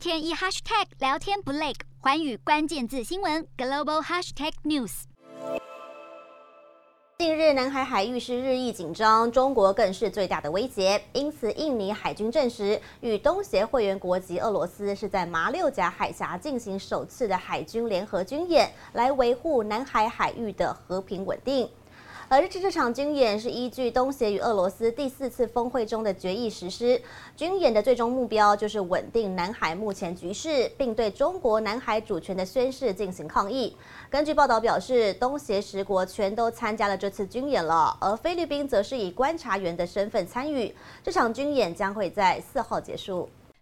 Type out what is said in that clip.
天一 hashtag 聊天不累，寰宇关键字新闻 global hashtag news。近日，南海海域是日益紧张，中国更是最大的威胁。因此，印尼海军证实，与东协会员国及俄罗斯是在马六甲海峡进行首次的海军联合军演，来维护南海海域的和平稳定。而这这场军演是依据东协与俄罗斯第四次峰会中的决议实施。军演的最终目标就是稳定南海目前局势，并对中国南海主权的宣示进行抗议。根据报道表示，东协十国全都参加了这次军演了，而菲律宾则是以观察员的身份参与。这场军演将会在四号结束。